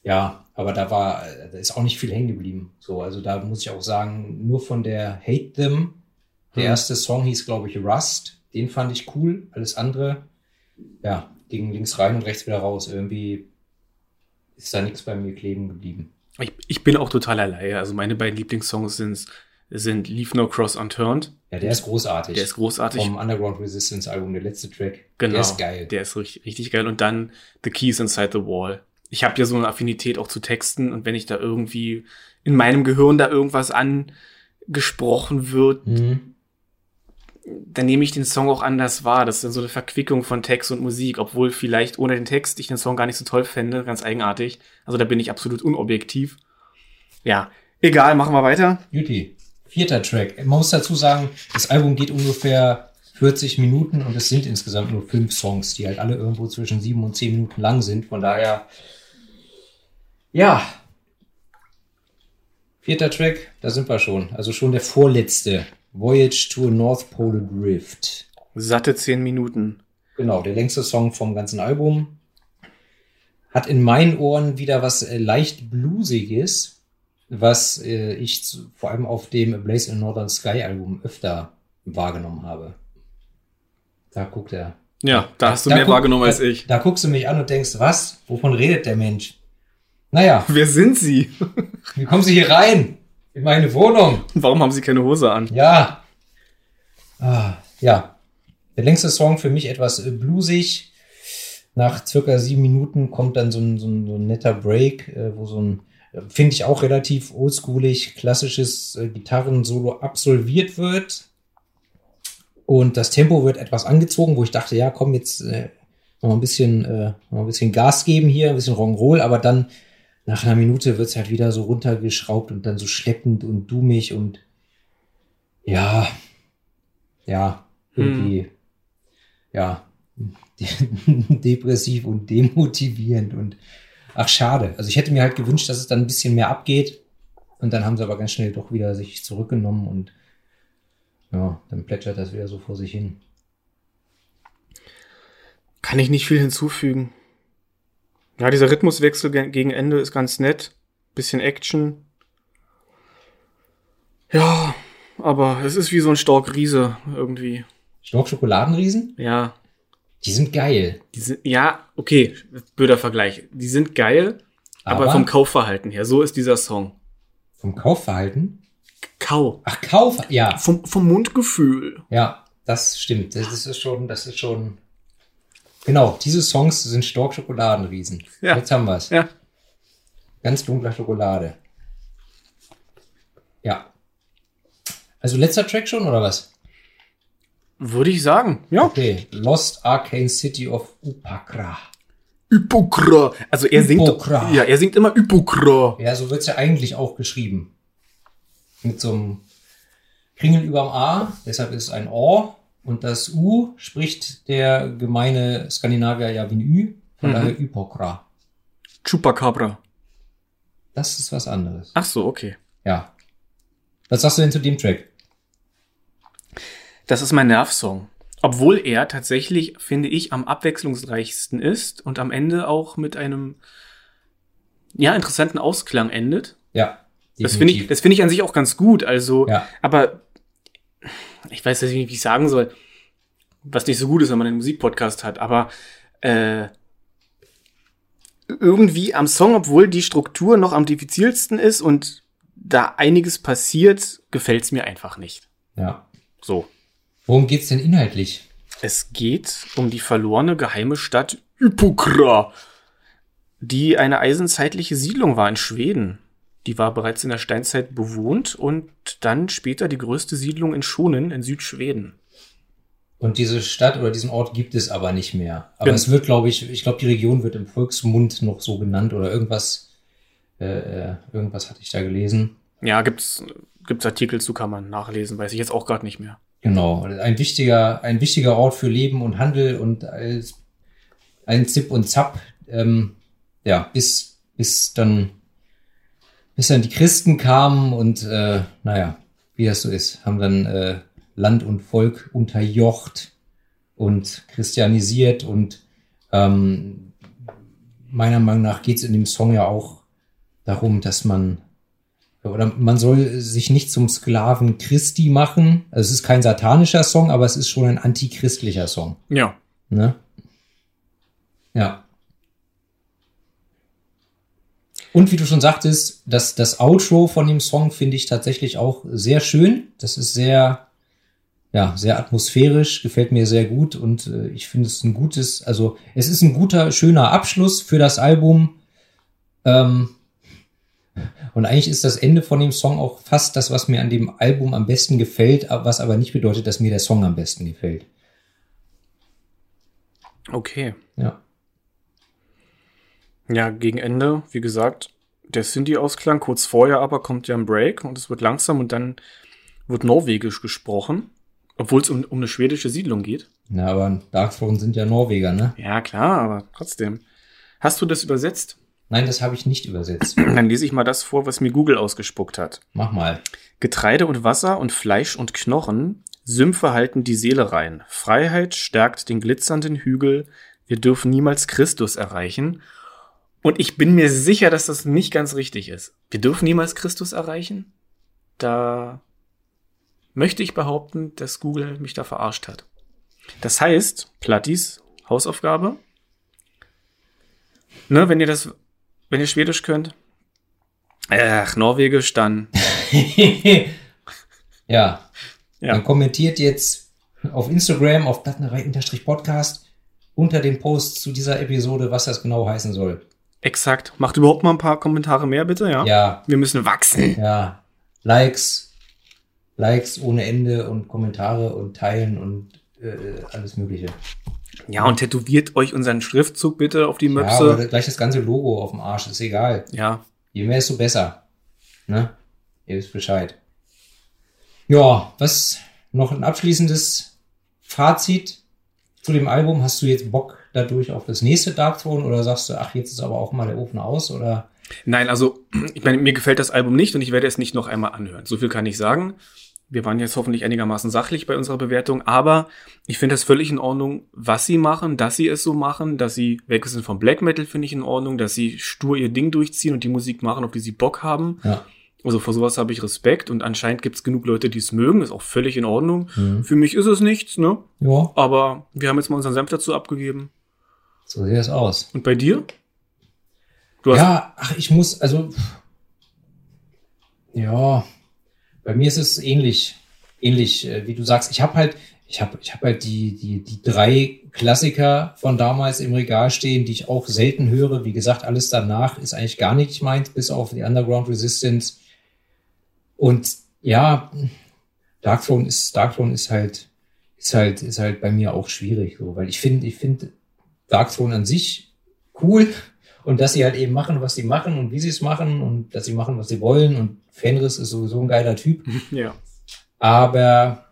Ja, aber da war, da ist auch nicht viel hängen geblieben. So, also da muss ich auch sagen, nur von der Hate Them, der Hm. erste Song hieß, glaube ich, Rust. Den fand ich cool. Alles andere, ja, ging links rein und rechts wieder raus. Irgendwie ist da nichts bei mir kleben geblieben. Ich, ich bin auch totaler Laie. Also meine beiden Lieblingssongs sind, sind Leave No Cross Unturned. Ja, der ist großartig. Der ist großartig. Vom Underground Resistance Album, der letzte Track. Genau. Der ist geil. Der ist richtig, richtig geil. Und dann The Keys Inside the Wall. Ich habe ja so eine Affinität auch zu Texten und wenn ich da irgendwie in meinem Gehirn da irgendwas angesprochen wird, Mhm. dann nehme ich den Song auch anders wahr. Das ist dann so eine Verquickung von Text und Musik, obwohl vielleicht ohne den Text ich den Song gar nicht so toll fände, ganz eigenartig. Also da bin ich absolut unobjektiv. Ja, egal, machen wir weiter. Juti, vierter Track. Man muss dazu sagen, das Album geht ungefähr 40 Minuten und es sind insgesamt nur fünf Songs, die halt alle irgendwo zwischen sieben und zehn Minuten lang sind. Von daher, ja. Vierter Track, da sind wir schon. Also schon der vorletzte. Voyage to a North Pole Drift. Satte zehn Minuten. Genau, der längste Song vom ganzen Album. Hat in meinen Ohren wieder was äh, leicht bluesiges, was äh, ich zu, vor allem auf dem Blaze in Northern Sky Album öfter wahrgenommen habe. Da guckt er. Ja, da hast du Da mehr guck- wahrgenommen als da, ich. Da guckst du mich an und denkst, was? Wovon redet der Mensch? Naja, Wer sind sie? wie kommen Sie hier rein? In meine Wohnung. Warum haben sie keine Hose an? Ja. Ah, ja. Der längste Song für mich etwas äh, bluesig. Nach circa sieben Minuten kommt dann so ein, so ein, so ein netter Break, äh, wo so ein, finde ich auch relativ oldschoolig, klassisches äh, Gitarrensolo absolviert wird. Und das Tempo wird etwas angezogen, wo ich dachte, ja, komm, jetzt äh, noch ein bisschen, äh, noch ein bisschen Gas geben hier, ein bisschen Rock'n'Roll, aber dann nach einer Minute wird's halt wieder so runtergeschraubt und dann so schleppend und dummig und ja, ja, irgendwie, ja, depressiv und demotivierend und ach, schade. Also ich hätte mir halt gewünscht, dass es dann ein bisschen mehr abgeht und dann haben sie aber ganz schnell doch wieder sich zurückgenommen und ja, dann plätschert das wieder so vor sich hin. Kann ich nicht viel hinzufügen. Ja, dieser Rhythmuswechsel ge- gegen Ende ist ganz nett. Bisschen Action. Ja, aber es ist wie so ein Stork Riese irgendwie. Stork Schokoladenriesen? Ja, Die sind geil. die sind, ja, okay, blöder Vergleich. Die sind geil, aber, Aber, vom Kaufverhalten her, so ist dieser Song. vom Kaufverhalten? Kau. Ach, Kauf, ja. Vom, vom Mundgefühl. Ja, das stimmt. Das, das ist schon, das ist schon. Genau, diese Songs sind Stork Schokoladenriesen. Ja. Jetzt haben wir's. Ja. Ganz dunkler Schokolade. Ja. Also letzter Track schon, oder was? Würde ich sagen. Ja. Okay. Lost Arcane City of Upakra. Hypokra. Also er singt, Hypokra. ja, er singt immer Hypokra. Ja, so wird's ja eigentlich auch geschrieben. Mit so einem Kringel überm A, deshalb ist es ein O. Und das U spricht der gemeine Skandinavier ja wie ein Ü, von Mhm. daher Hypokra. Chupacabra. Das ist was anderes. Ach so, okay. Ja. Was sagst du denn zu dem Track? Das ist mein Nervsong. Obwohl er tatsächlich, finde ich, am abwechslungsreichsten ist und am Ende auch mit einem, ja, interessanten Ausklang endet. Ja. Das finde ich, definitiv. das finde ich an sich auch ganz gut. Also, Ja. aber ich weiß jetzt nicht, wie ich sagen soll, was nicht so gut ist, wenn man einen Musikpodcast hat, aber äh, irgendwie am Song, obwohl die Struktur noch am diffizilsten ist und da einiges passiert, gefällt's mir einfach nicht. Ja. So. Worum geht's denn inhaltlich? Es geht um die verlorene geheime Stadt Ypokra, die eine eisenzeitliche Siedlung war in Schweden. Die war bereits in der Steinzeit bewohnt und dann später die größte Siedlung in Schonen in Südschweden. Und diese Stadt oder diesen Ort gibt es aber nicht mehr. Aber Gen- es wird, glaube ich, ich glaube, die Region wird im Volksmund noch so genannt oder irgendwas, äh, äh, irgendwas hatte ich da gelesen. Ja, gibt's, gibt's Artikel zu, kann man nachlesen, weiß ich jetzt auch gerade nicht mehr. Genau. Ein wichtiger, ein wichtiger Ort für Leben und Handel und als ein Zip und Zap, ähm, ja, bis, bis dann, bis dann die Christen kamen und, äh, naja, wie das so ist, haben dann, äh, Land und Volk unterjocht und christianisiert und ähm, meiner Meinung nach geht es in dem Song ja auch darum, dass man oder man soll sich nicht zum Sklaven Christi machen. Also es ist kein satanischer Song, aber es ist schon ein antichristlicher Song. Ja. Ne? Ja. Und wie du schon sagtest, das, das Outro von dem Song finde ich tatsächlich auch sehr schön. Das ist sehr, ja, sehr atmosphärisch, gefällt mir sehr gut und äh, ich finde es ein gutes, also es ist ein guter, schöner Abschluss für das Album. Ähm, und eigentlich ist das Ende von dem Song auch fast das, was mir an dem Album am besten gefällt, was aber nicht bedeutet, dass mir der Song am besten gefällt. Okay. Ja. Ja, gegen Ende, wie gesagt, der Cindy-Ausklang, kurz vorher aber kommt ja ein Break und es wird langsam und dann wird Norwegisch gesprochen, obwohl es um, um eine schwedische Siedlung geht. Na, aber Darkthrone sind ja Norweger, ne? Ja, klar, aber trotzdem. Hast du das übersetzt? Nein, das habe ich nicht übersetzt. Dann lese ich mal das vor, was mir Google ausgespuckt hat. Mach mal. Getreide und Wasser und Fleisch und Knochen, Sümpfe halten die Seele rein. Freiheit stärkt den glitzernden Hügel. Wir dürfen niemals Christus erreichen. Und ich bin mir sicher, dass das nicht ganz richtig ist. Wir dürfen niemals Christus erreichen? Da möchte ich behaupten, dass Google mich da verarscht hat. Das heißt, Plattis Hausaufgabe. Ne, wenn ihr das, wenn ihr Schwedisch könnt. Ach, Norwegisch, dann ja. Ja. Dann kommentiert jetzt auf Instagram auf Plattenerei-Podcast unter dem Post zu dieser Episode, was das genau heißen soll. Exakt. Macht überhaupt mal ein paar Kommentare mehr, bitte, ja? Ja, Wir müssen wachsen. ja. Likes, Likes ohne Ende und Kommentare und Teilen und äh, alles Mögliche. Ja, und tätowiert euch unseren Schriftzug bitte auf die Ja, Möpse. oder gleich das ganze Logo auf dem Arsch, ist egal. Ja, Je mehr, desto besser. Ne? Ihr wisst Bescheid. Ja, was noch ein abschließendes Fazit zu dem Album? Hast du jetzt Bock dadurch auf das nächste Darkthrone oder sagst du, ach, jetzt ist aber auch mal der Ofen aus oder? Nein, also, ich meine, mir gefällt das Album nicht und ich werde es nicht noch einmal anhören. So viel kann ich sagen. Wir waren jetzt hoffentlich einigermaßen sachlich bei unserer Bewertung, aber ich finde es völlig in Ordnung, was sie machen, dass sie es so machen, dass sie weg sind vom Black Metal, finde ich in Ordnung, dass sie stur ihr Ding durchziehen und die Musik machen, auf die sie Bock haben. Ja. Also vor sowas habe ich Respekt und anscheinend gibt es genug Leute, die es mögen, ist auch völlig in Ordnung. Mhm. Für mich ist es nichts, ne? Ja, Aber wir haben jetzt mal unseren Senf dazu abgegeben. so sieht das aus. Und bei dir? Du hast Ja, ach, ich muss, also, ja, bei mir ist es ähnlich, ähnlich, äh, wie du sagst. Ich habe halt, ich habe, ich habe halt die, die, die drei Klassiker von damals im Regal stehen, die ich auch selten höre. Wie gesagt, alles danach ist eigentlich gar nicht meins, bis auf die Underground Resistance. Und ja, Darkthrone ist, Darkthrone ist halt, ist halt, ist halt bei mir auch schwierig, so, weil ich finde, ich finde Darkthrone an sich cool und dass sie halt eben machen, was sie machen und wie sie es machen und dass sie machen, was sie wollen und Fenris ist sowieso ein geiler Typ. ja. Aber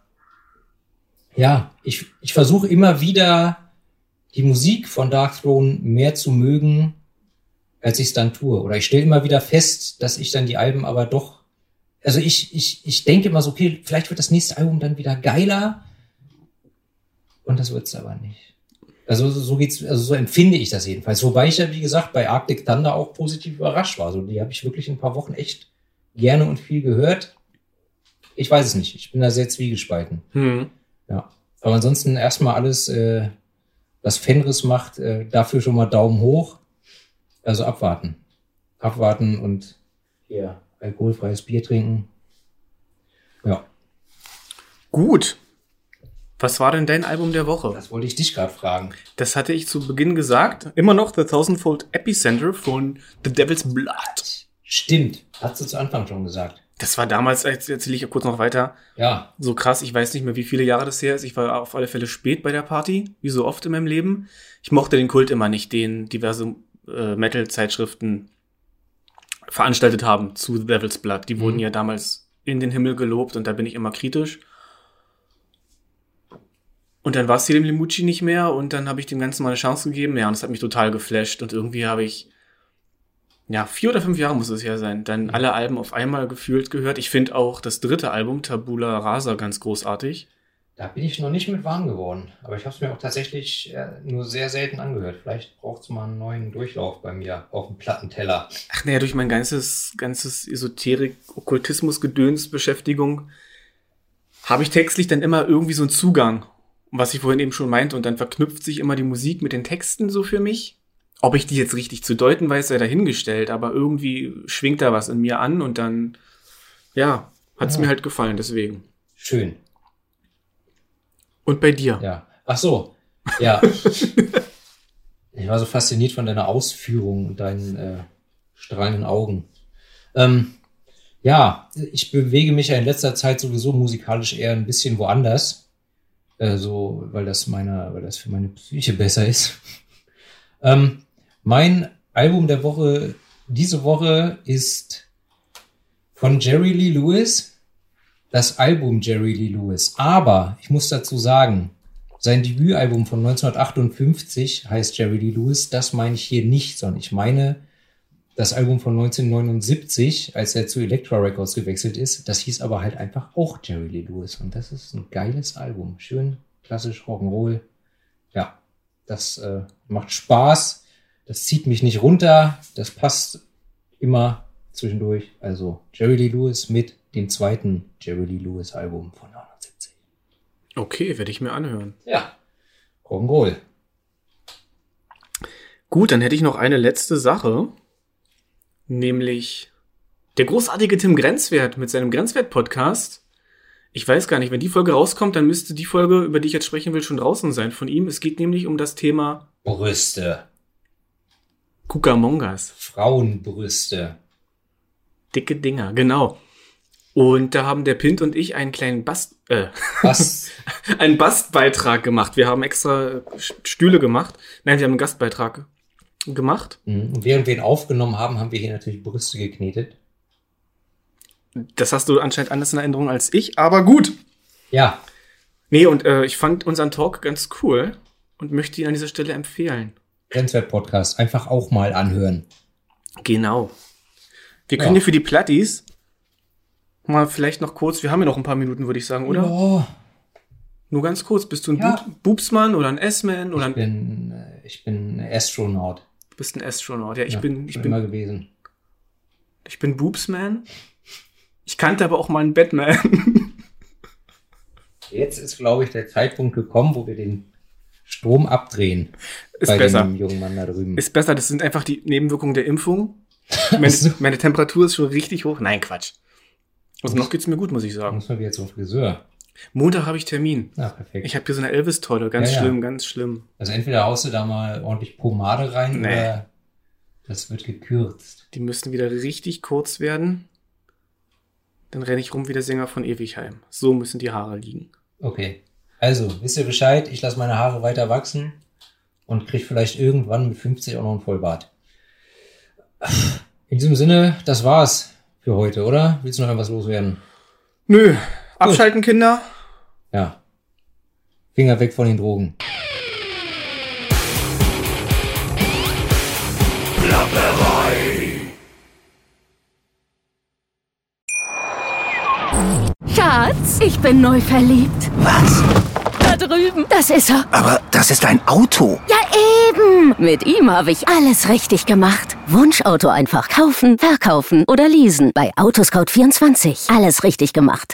ja, ich, ich versuche immer wieder die Musik von Darkthrone mehr zu mögen, als ich es dann tue. Oder ich stelle immer wieder fest, dass ich dann die Alben aber doch. Also ich, ich, ich denke immer so, okay, vielleicht wird das nächste Album dann wieder geiler. Und das wird's aber nicht. Also so geht's, also so empfinde ich das jedenfalls. Wobei ich ja, wie gesagt, bei Arctic Thunder auch positiv überrascht war. Also die habe ich wirklich in ein paar Wochen echt gerne und viel gehört. Ich weiß es nicht. Ich bin da sehr zwiegespalten. Hm. Ja. Aber ansonsten erstmal alles, äh, was Fenris macht, äh, dafür schon mal Daumen hoch. Also abwarten. Abwarten und hier alkoholfreies Bier trinken. Ja, Gut. Was war denn dein Album der Woche? das wollte ich dich gerade fragen. Das hatte ich zu Beginn gesagt. Immer noch The Thousandfold Epicenter von The Devil's Blood. Stimmt, hast du zu Anfang schon gesagt. Das war damals, jetzt erzähle ich kurz noch weiter, Ja, so krass. Ich weiß nicht mehr, wie viele Jahre das her ist. Ich war auf alle Fälle spät bei der Party, wie so oft in meinem Leben. Ich mochte den Kult immer nicht, den diverse äh, Metal-Zeitschriften veranstaltet haben zu The Devil's Blood. Die wurden Mhm. ja damals in den Himmel gelobt und da bin ich immer kritisch. Und dann war es hier dem Limucci nicht mehr und dann habe ich dem Ganzen mal eine Chance gegeben. Ja, und es hat mich total geflasht und irgendwie habe ich, ja, vier oder fünf Jahre muss es ja sein, dann alle Alben auf einmal gefühlt gehört. Ich finde auch das dritte Album, Tabula Rasa, ganz großartig. da bin ich noch nicht mit warm geworden. Aber ich habe es mir auch tatsächlich äh, nur sehr selten angehört. Vielleicht braucht es mal einen neuen Durchlauf bei mir auf dem Plattenteller. Ach naja, durch mein ganzes, ganzes Esoterik, Okkultismus, Gedöns, Beschäftigung habe ich textlich dann immer irgendwie so einen Zugang, was ich vorhin eben schon meinte, und dann verknüpft sich immer die Musik mit den Texten so für mich. Ob ich die jetzt richtig zu deuten weiß, sei dahingestellt, aber irgendwie schwingt da was in mir an und dann, ja, hat es Ja. mir halt gefallen, deswegen. Schön. Und bei dir? Ja. Ach so. Ja. ich war so fasziniert von deiner Ausführung und deinen äh, strahlenden Augen. Ähm, ja, ich bewege mich ja in letzter Zeit sowieso musikalisch eher ein bisschen woanders. Äh, so, weil das meiner, weil das für meine Psyche besser ist. ähm, mein Album der Woche diese Woche ist von Jerry Lee Lewis das Album Jerry Lee Lewis. Aber ich muss dazu sagen, sein Debütalbum von 1958 heißt Jerry Lee Lewis. Das meine ich hier nicht, sondern ich meine das Album von 1979, als er zu Elektra Records gewechselt ist. Das hieß aber halt einfach auch Jerry Lee Lewis. Und das ist ein geiles Album. Schön klassisch Rock'n'Roll. Ja, das äh, macht Spaß. Das zieht mich nicht runter. Das passt immer zwischendurch. Also Jerry Lee Lewis mit dem zweiten Jerry Lee Lewis Album von 1970. Okay, werde ich mir anhören. Ja, Rock'n'Roll. Gut, dann hätte ich noch eine letzte Sache, nämlich der großartige Tim Grenzwert mit seinem Grenzwert-Podcast. Ich weiß gar nicht, wenn die Folge rauskommt, dann müsste die Folge, über die ich jetzt sprechen will, schon draußen sein von ihm. Es geht nämlich um das Thema Brüste. Kukamongas. Frauenbrüste. Dicke Dinger, genau. Und da haben der Pint und ich einen kleinen Bast, äh, Was? einen Bastbeitrag gemacht. Wir haben extra Stühle gemacht. Nein, wir haben einen Gastbeitrag gemacht. Mhm. Und während wir ihn aufgenommen haben, haben wir hier natürlich Brüste geknetet. Das hast du anscheinend anders in Erinnerung als ich, aber gut. Ja, Nee, und äh, ich fand unseren Talk ganz cool und möchte ihn an dieser Stelle empfehlen. Grenzwert-Podcast. Einfach auch mal anhören. Genau. Wir können Ja. ja für die Plattis mal vielleicht noch kurz, wir haben ja noch ein paar Minuten, würde ich sagen, oder? Ja, Nur ganz kurz, bist du ein Ja. Bub Boobsmann oder ein S-Man oder ich ein, bin, äh, ich bin Astronaut. Du bist ein Astronaut? Ja, ich Ja, bin, ich bin, immer gewesen. ich bin Boobsman. Ich kannte aber auch mal einen Batman. Jetzt ist, glaube ich, der Zeitpunkt gekommen, wo wir den Strom abdrehen. Ist bei besser. dem jungen Mann da drüben. Ist besser, das sind einfach die Nebenwirkungen der Impfung. Meine, meine Temperatur ist schon richtig hoch. Nein, Quatsch. Also noch geht's mir gut, muss ich sagen. muss man wieder zum Friseur. Montag habe ich Termin. Na, perfekt. Ich habe hier so eine Elvis-Tolle, ganz Ja, ja. schlimm, ganz schlimm. also entweder haust du da mal ordentlich Pomade rein Nee. oder das wird gekürzt. Die müssen wieder richtig kurz werden. Dann renne ich rum wie der Sänger von Ewigheim. So müssen die Haare liegen. Okay. Also, wisst ihr Bescheid? Ich lasse meine Haare weiter wachsen und krieg vielleicht irgendwann mit 50 auch noch einen Vollbart. In diesem Sinne, das war's für heute, oder? Willst du noch irgendwas loswerden? Nö, abschalten, Kinder. Ja. Finger weg von den Drogen. Schatz, ich bin neu verliebt. Was? Da drüben. Das ist er. Aber das ist ein Auto. Ja, eben. Mit ihm habe ich alles richtig gemacht. Wunschauto einfach kaufen, verkaufen oder leasen. Bei Autoscout24. Alles richtig gemacht.